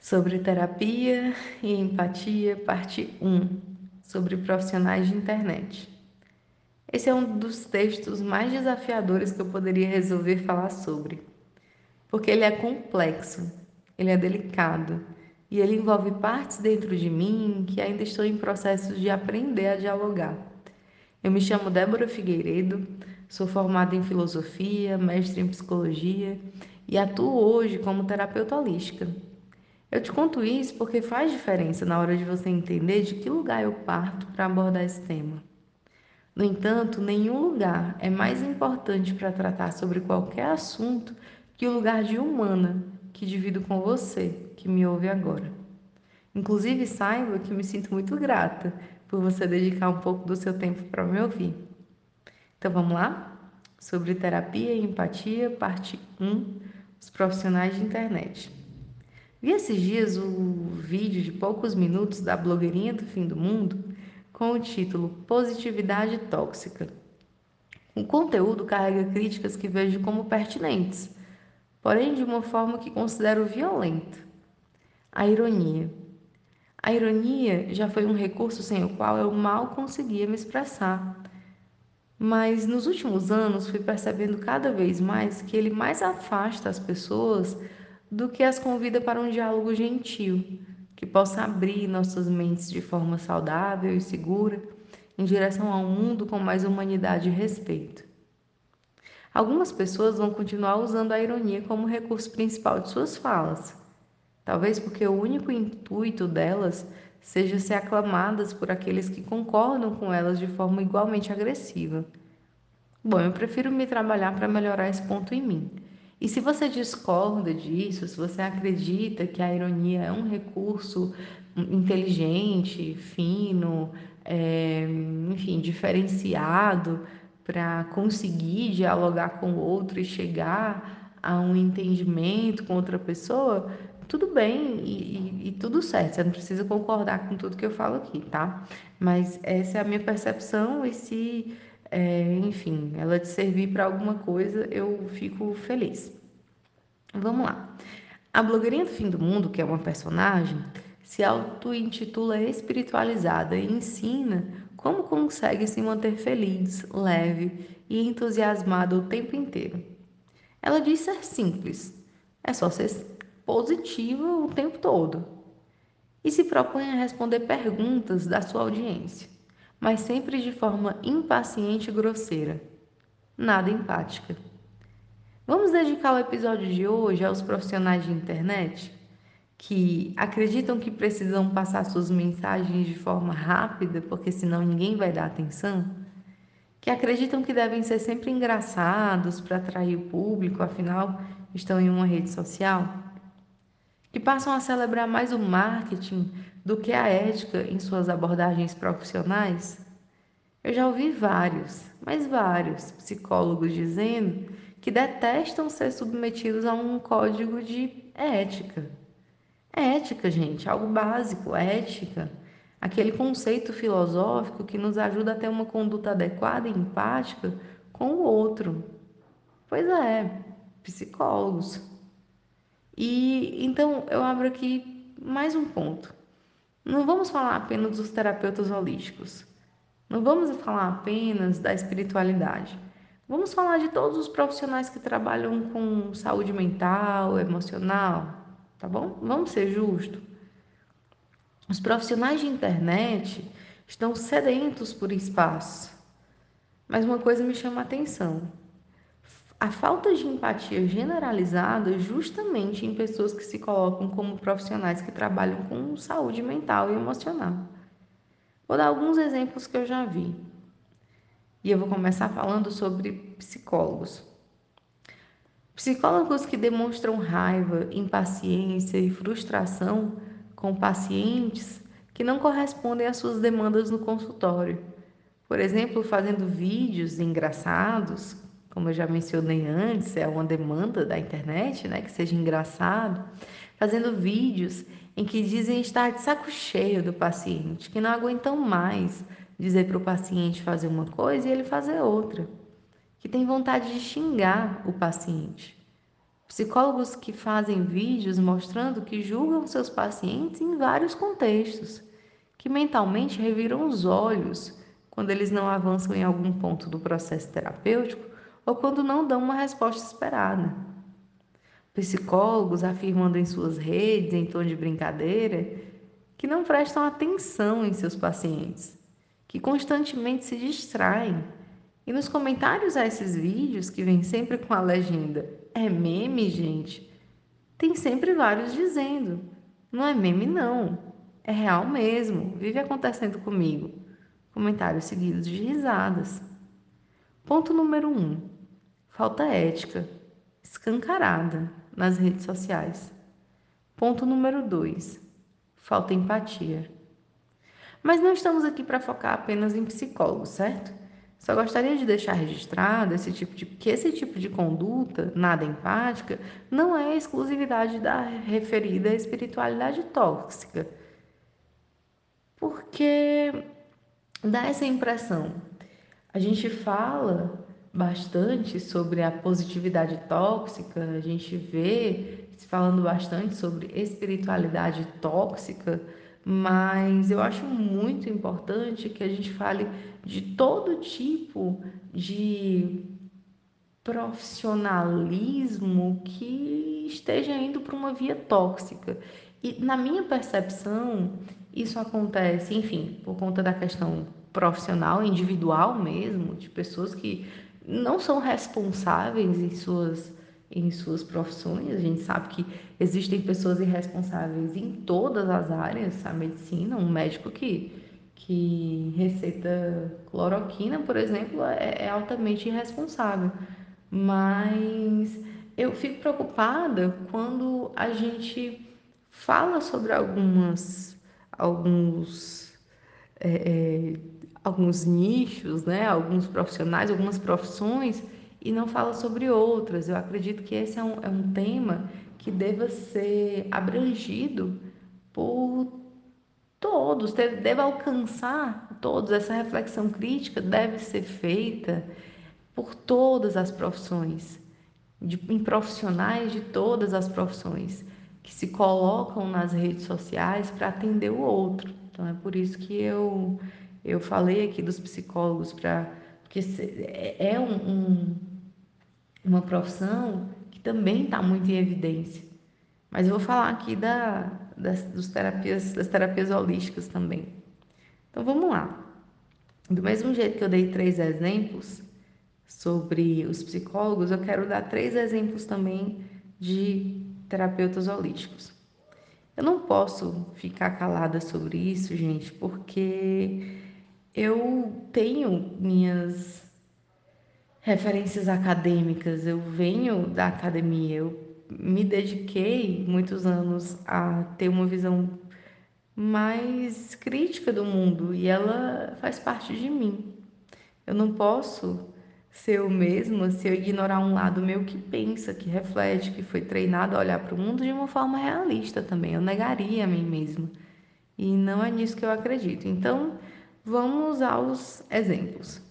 sobre terapia e empatia, parte 1, sobre profissionais de internet. Esse é um dos textos mais desafiadores que eu poderia resolver falar sobre, porque ele é complexo, ele é delicado e ele envolve partes dentro de mim que ainda estou em processo de aprender a dialogar. Eu me chamo Débora Figueiredo, sou formada em filosofia, mestre em psicologia e atuo hoje como terapeuta holística eu te conto isso porque faz diferença na hora de você entender de que lugar eu parto para abordar esse tema. No entanto, nenhum lugar é mais importante para tratar sobre qualquer assunto que o lugar de humana que divido com você, que me ouve agora. Inclusive, saiba que me sinto muito grata por você dedicar um pouco do seu tempo para me ouvir. Então vamos lá? Sobre terapia e empatia, parte 1, os profissionais de internet. Vi esses dias o vídeo de poucos minutos da blogueirinha do fim do mundo com o título Positividade Tóxica. O conteúdo carrega críticas que vejo como pertinentes, porém de uma forma que considero violenta. A ironia. A ironia já foi um recurso sem o qual eu mal conseguia me expressar. Mas nos últimos anos fui percebendo cada vez mais que ele mais afasta as pessoas do que as convida para um diálogo gentil, que possa abrir nossas mentes de forma saudável e segura em direção a um mundo com mais humanidade e respeito. Algumas pessoas vão continuar usando a ironia como recurso principal de suas falas, talvez porque o único intuito delas seja ser aclamadas por aqueles que concordam com elas de forma igualmente agressiva. Bom, eu prefiro me trabalhar para melhorar esse ponto em mim e se você discorda disso, se você acredita que a ironia é um recurso inteligente, fino, é, enfim, diferenciado para conseguir dialogar com o outro e chegar a um entendimento com outra pessoa, tudo bem e, e, e, tudo certo. Você não precisa concordar com tudo que eu falo aqui, tá? Mas essa é a minha percepção e se é, enfim, ela te servir para alguma coisa, eu fico feliz. Vamos lá. A blogueirinha do fim do mundo, que é uma personagem, se auto-intitula espiritualizada e ensina como consegue se manter feliz, leve e entusiasmada o tempo inteiro. Ela diz ser simples, é só ser positiva o tempo todo. E se propõe a responder perguntas da sua audiência mas sempre de forma impaciente e grosseira. Nada empática. Vamos dedicar o episódio de hoje aos profissionais de internet que acreditam que precisam passar suas mensagens de forma rápida, porque senão ninguém vai dar atenção, que acreditam que devem ser sempre engraçados para atrair o público, afinal estão em uma rede social, que passam a celebrar mais o marketing do que a ética em suas abordagens profissionais? Eu já ouvi vários, mas vários psicólogos dizendo que detestam ser submetidos a um código de ética. Ética, gente, algo básico, ética. Aquele conceito filosófico que nos ajuda a ter uma conduta adequada e empática com o outro. Pois é, psicólogos. E então eu abro aqui mais um ponto. Não vamos falar apenas dos terapeutas holísticos. Não vamos falar apenas da espiritualidade. Vamos falar de todos os profissionais que trabalham com saúde mental, emocional, tá bom? Vamos ser justos. Os profissionais de internet estão sedentos por espaço. Mas uma coisa me chama a atenção a falta de empatia generalizada justamente em pessoas que se colocam como profissionais que trabalham com saúde mental e emocional. Vou dar alguns exemplos que eu já vi. E eu vou começar falando sobre psicólogos. Psicólogos que demonstram raiva, impaciência e frustração com pacientes que não correspondem às suas demandas no consultório. Por exemplo, fazendo vídeos engraçados como eu já mencionei antes, é uma demanda da internet, né, que seja engraçado, fazendo vídeos em que dizem estar de saco cheio do paciente, que não aguentam mais dizer para o paciente fazer uma coisa e ele fazer outra, que tem vontade de xingar o paciente. Psicólogos que fazem vídeos mostrando que julgam seus pacientes em vários contextos, que mentalmente reviram os olhos quando eles não avançam em algum ponto do processo terapêutico ou quando não dão uma resposta esperada. Psicólogos afirmando em suas redes, em tom de brincadeira, que não prestam atenção em seus pacientes, que constantemente se distraem. E nos comentários a esses vídeos, que vem sempre com a legenda é meme, gente, tem sempre vários dizendo: não é meme, não, é real mesmo, vive acontecendo comigo. Comentários seguidos de risadas. Ponto número 1. Um, falta ética, escancarada nas redes sociais. Ponto número 2 falta empatia. Mas não estamos aqui para focar apenas em psicólogos, certo? Só gostaria de deixar registrado esse tipo de, que esse tipo de conduta, nada empática, não é exclusividade da referida espiritualidade tóxica. Porque dá essa impressão. A gente fala bastante sobre a positividade tóxica, a gente vê falando bastante sobre espiritualidade tóxica, mas eu acho muito importante que a gente fale de todo tipo de profissionalismo que esteja indo para uma via tóxica. E na minha percepção, isso acontece, enfim, por conta da questão profissional, individual mesmo, de pessoas que não são responsáveis em suas em suas profissões. A gente sabe que existem pessoas irresponsáveis em todas as áreas, a medicina, um médico que, que receita cloroquina, por exemplo, é, é altamente irresponsável. Mas eu fico preocupada quando a gente fala sobre algumas, alguns, é, é, alguns nichos, né? alguns profissionais, algumas profissões e não fala sobre outras. Eu acredito que esse é um, é um tema que deva ser abrangido por todos, deve, alcançar todos. Essa reflexão crítica deve ser feita por todas as profissões, de, em profissionais de todas as profissões, que se colocam nas redes sociais para atender o outro. Então é por isso que eu, eu falei aqui dos psicólogos, para porque é, é um, um uma profissão que também está muito em evidência. Mas eu vou falar aqui da, das, dos terapias, das terapias holísticas também. Então vamos lá. Do mesmo jeito que eu dei três exemplos sobre os psicólogos, eu quero dar três exemplos também de terapeutas holísticos. Eu não posso ficar calada sobre isso, gente, porque eu tenho minhas referências acadêmicas. Eu venho da academia, eu me dediquei muitos anos a ter uma visão mais crítica do mundo e ela faz parte de mim. Eu não posso ser eu mesma se eu ignorar um lado meu que pensa, que reflete, que foi treinado a olhar para o mundo de uma forma realista também. Eu negaria a mim mesma. E não é nisso que eu acredito. Então, vamos aos exemplos.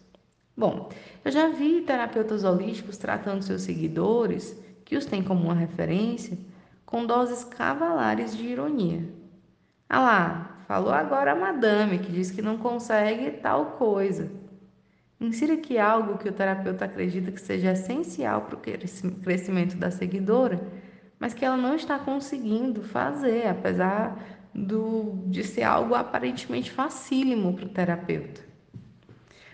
Bom, eu já vi terapeutas holísticos tratando seus seguidores, que os têm como uma referência, com doses cavalares de ironia. Ah lá, falou agora a madame que diz que não consegue tal coisa. Insira aqui algo que o terapeuta acredita que seja essencial para o crescimento da seguidora, mas que ela não está conseguindo fazer, apesar do, de ser algo aparentemente facílimo para o terapeuta.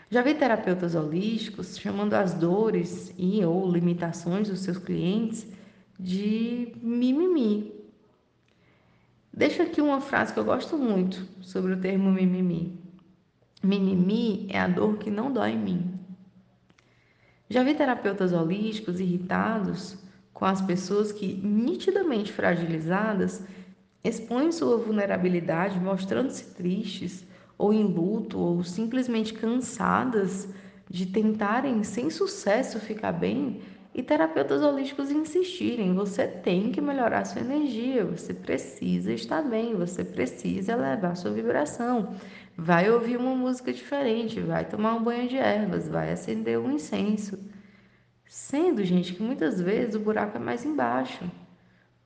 Já vi terapeutas holísticos chamando as dores e ou limitações dos seus clientes de mimimi. Deixa aqui uma frase que eu gosto muito sobre o termo mimimi. Mimimi é a dor que não dói em mim. Já vi terapeutas holísticos irritados com as pessoas que, nitidamente fragilizadas, expõem sua vulnerabilidade, mostrando-se tristes ou em luto, ou simplesmente cansadas de tentarem sem sucesso ficar bem, e terapeutas holísticos insistirem: você tem que melhorar sua energia, você precisa estar bem, você precisa elevar sua vibração. Vai ouvir uma música diferente, vai tomar um banho de ervas, vai acender um incenso. Sendo, gente, que muitas vezes o buraco é mais embaixo.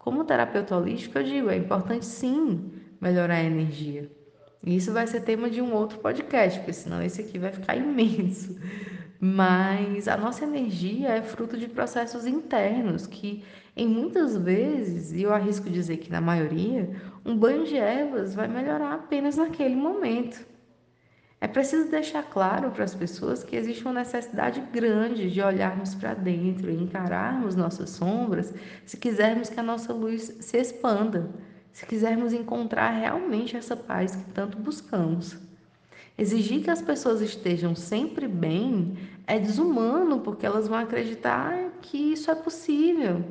Como terapeuta holístico, eu digo, é importante sim melhorar a energia. E isso vai ser tema de um outro podcast, porque senão esse aqui vai ficar imenso. Mas a nossa energia é fruto de processos internos que, em muitas vezes, e eu arrisco dizer que na maioria, um banho de ervas vai melhorar apenas naquele momento. É preciso deixar claro para as pessoas que existe uma necessidade grande de olharmos para dentro e encararmos nossas sombras se quisermos que a nossa luz se expanda, se quisermos encontrar realmente essa paz que tanto buscamos. Exigir que as pessoas estejam sempre bem é desumano, porque elas vão acreditar que isso é possível.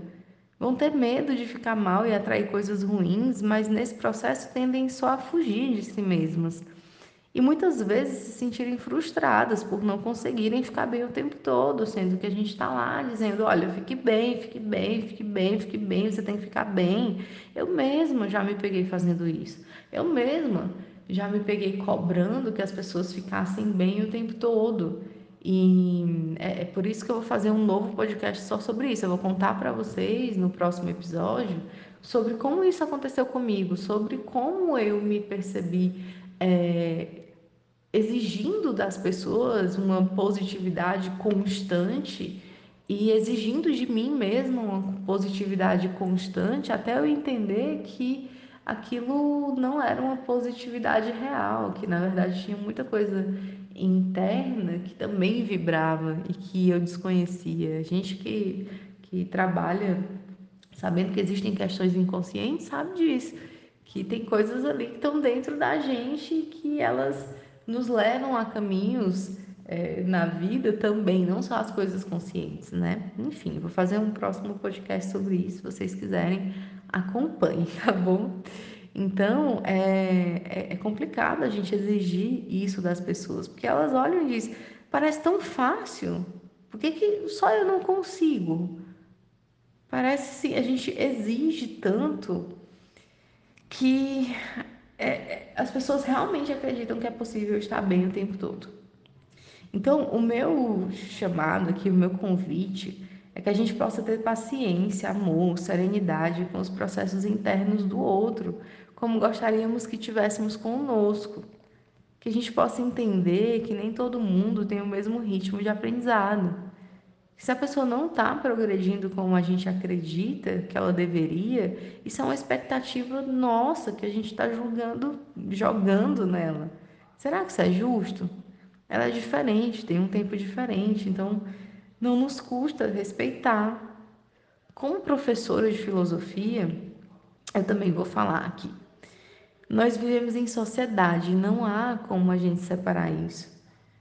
Vão ter medo de ficar mal e atrair coisas ruins, mas nesse processo tendem só a fugir de si mesmas e muitas vezes se sentirem frustradas por não conseguirem ficar bem o tempo todo, sendo que a gente está lá dizendo: olha, fique bem, fique bem, fique bem, fique bem, você tem que ficar bem. Eu mesma já me peguei fazendo isso. Eu mesma já me peguei cobrando que as pessoas ficassem bem o tempo todo. E é, é por isso que eu vou fazer um novo podcast só sobre isso. Eu vou contar para vocês no próximo episódio sobre como isso aconteceu comigo, sobre como eu me percebi é, exigindo das pessoas uma positividade constante e exigindo de mim mesma uma positividade constante até eu entender que aquilo não era uma positividade real, que na verdade tinha muita coisa interna que também vibrava e que eu desconhecia. Gente que, que trabalha sabendo que existem questões inconscientes sabe disso, que tem coisas ali que estão dentro da gente que elas nos levam a caminhos é, na vida também, não só as coisas conscientes, né? Enfim, vou fazer um próximo podcast sobre isso, se vocês quiserem, acompanhem, tá bom? Então, é, é, é complicado a gente exigir isso das pessoas, porque elas olham e dizem, parece tão fácil, por que, que só eu não consigo? Parece que a gente exige tanto que é, é, as pessoas realmente acreditam que é possível estar bem o tempo todo. Então, o meu chamado aqui, o meu convite é que a gente possa ter paciência, amor, serenidade com os processos internos do outro, como gostaríamos que tivéssemos conosco. Que a gente possa entender que nem todo mundo tem o mesmo ritmo de aprendizado se a pessoa não está progredindo como a gente acredita que ela deveria, isso é uma expectativa nossa que a gente está julgando, jogando nela. Será que isso é justo? Ela é diferente, tem um tempo diferente, então não nos custa respeitar. Como professora de filosofia, eu também vou falar aqui. Nós vivemos em sociedade, não há como a gente separar isso.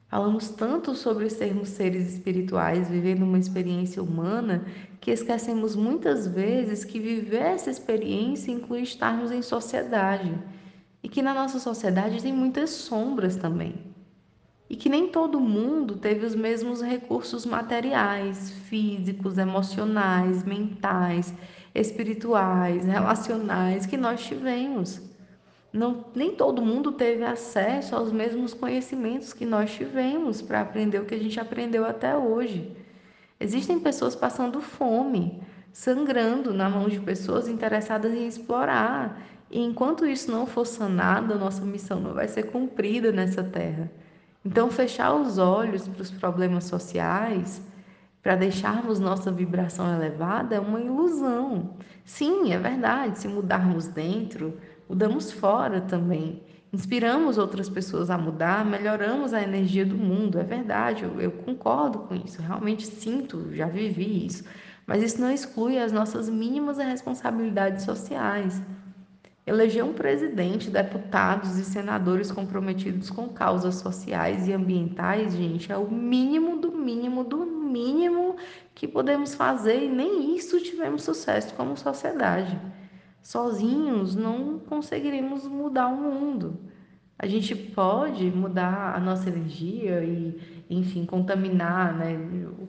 Falamos tanto sobre sermos seres espirituais, vivendo uma experiência humana, que esquecemos muitas vezes que viver essa experiência inclui estarmos em sociedade. E que na nossa sociedade tem muitas sombras também. E que nem todo mundo teve os mesmos recursos materiais, físicos, emocionais, mentais, espirituais, relacionais que nós tivemos não, nem todo mundo teve acesso aos mesmos conhecimentos que nós tivemos para aprender o que a gente aprendeu até hoje. Existem pessoas passando fome, sangrando na mão de pessoas interessadas em explorar. E enquanto isso não for sanado, a nossa missão não vai ser cumprida nessa terra. Então, fechar os olhos para os problemas sociais, para deixarmos nossa vibração elevada, é uma ilusão. Sim, é verdade, se mudarmos dentro, mudamos fora também. Inspiramos outras pessoas a mudar, melhoramos a energia do mundo. É verdade, eu, eu concordo com isso, realmente sinto, já vivi isso. Mas isso não exclui as nossas mínimas responsabilidades sociais. Eleger um presidente, deputados e senadores comprometidos com causas sociais e ambientais, gente, é o mínimo do mínimo do mínimo que podemos fazer e nem isso tivemos sucesso como sociedade sozinhos não conseguiremos mudar o mundo. A gente pode mudar a nossa energia e, enfim, contaminar, né?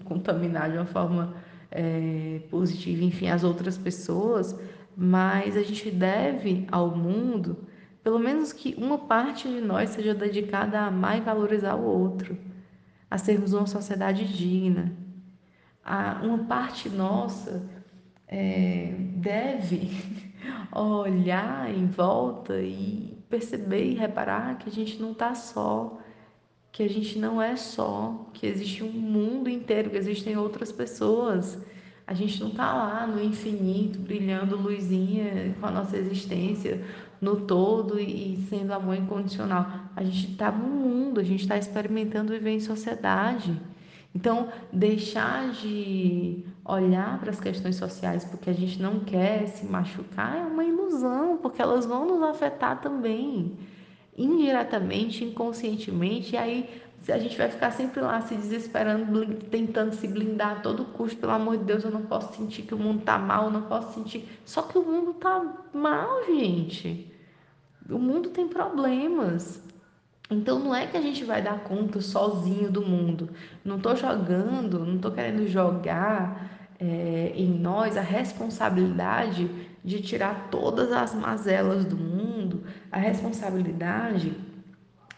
Contaminar de uma forma é, positiva, enfim, as outras pessoas, mas a gente deve ao mundo, pelo menos que uma parte de nós seja dedicada a amar e valorizar o outro, a sermos uma sociedade digna, a, uma parte nossa é, deve olhar em volta e perceber e reparar que a gente não está só, que a gente não é só, que existe um mundo inteiro, que existem outras pessoas. A gente não está lá no infinito, brilhando luzinha com a nossa existência no todo e sendo amor incondicional. A gente está no mundo, a gente está experimentando viver em sociedade. Então, deixar de olhar para as questões sociais porque a gente não quer se machucar é uma ilusão, porque elas vão nos afetar também, indiretamente, inconscientemente, e aí a gente vai ficar sempre lá se desesperando, tentando se blindar a todo custo, pelo amor de Deus, eu não posso sentir que o mundo tá mal, eu não posso sentir. Só que o mundo tá mal, gente. O mundo tem problemas. Então não é que a gente vai dar conta sozinho do mundo. Não estou jogando, não estou querendo jogar é, em nós a responsabilidade de tirar todas as mazelas do mundo, a responsabilidade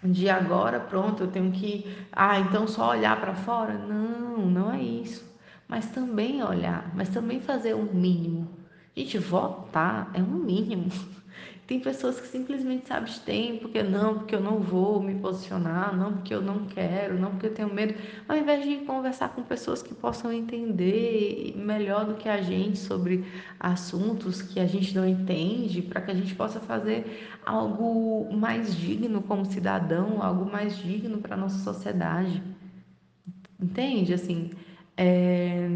de agora pronto, eu tenho que, ah, então só olhar para fora? Não, não é isso. Mas também olhar, mas também fazer o um mínimo. Gente, votar é um mínimo. Tem pessoas que simplesmente se abstêm porque não, porque eu não vou me posicionar, não porque eu não quero, não porque eu tenho medo, ao invés de conversar com pessoas que possam entender melhor do que a gente sobre assuntos que a gente não entende, para que a gente possa fazer algo mais digno como cidadão, algo mais digno para a nossa sociedade. Entende? Assim, é,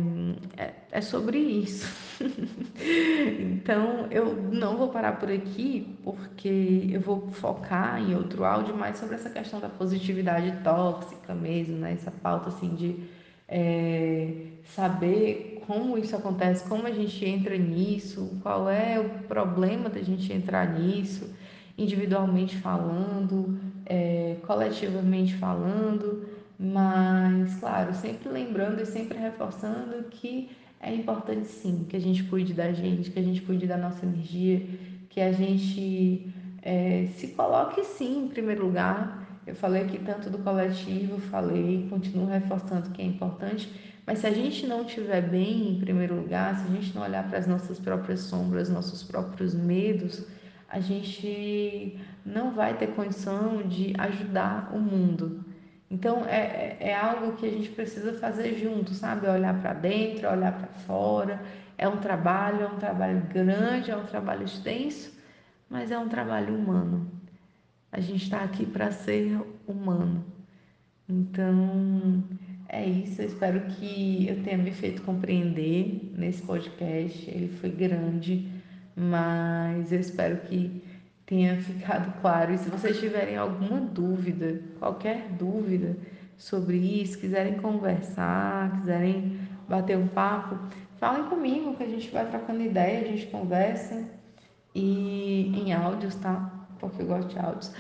é, é sobre isso. então, eu não vou parar por aqui, porque eu vou focar em outro áudio mais sobre essa questão da positividade tóxica mesmo, né? Essa pauta assim de é, saber como isso acontece, como a gente entra nisso, qual é o problema da gente entrar nisso, individualmente falando, é, coletivamente falando mas, claro, sempre lembrando e sempre reforçando que é importante sim que a gente cuide da gente, que a gente cuide da nossa energia, que a gente é, se coloque sim em primeiro lugar. Eu falei aqui tanto do coletivo, falei, continuo reforçando que é importante, mas se a gente não estiver bem em primeiro lugar, se a gente não olhar para as nossas próprias sombras, nossos próprios medos, a gente não vai ter condição de ajudar o mundo. Então é, é, é algo que a gente precisa fazer junto, sabe? Olhar para dentro, olhar para fora. É um trabalho, é um trabalho grande, é um trabalho extenso, mas é um trabalho humano. A gente está aqui para ser humano. Então é isso. Eu espero que eu tenha me feito compreender nesse podcast. Ele foi grande, mas eu espero que tenha ficado claro. E se vocês tiverem alguma dúvida, qualquer dúvida sobre isso, quiserem conversar, quiserem bater um papo, falem comigo que a gente vai trocando ideia, a gente conversa e em áudios, tá? Porque eu gosto de áudios.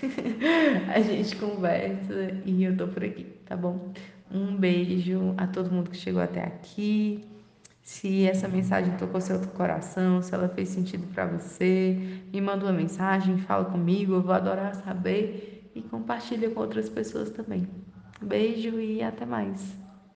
a gente conversa e eu tô por aqui, tá bom? Um beijo a todo mundo que chegou até aqui se essa mensagem tocou seu coração, se ela fez sentido para você, me manda uma mensagem, fala comigo, eu vou adorar saber e compartilha com outras pessoas também. Beijo e até mais.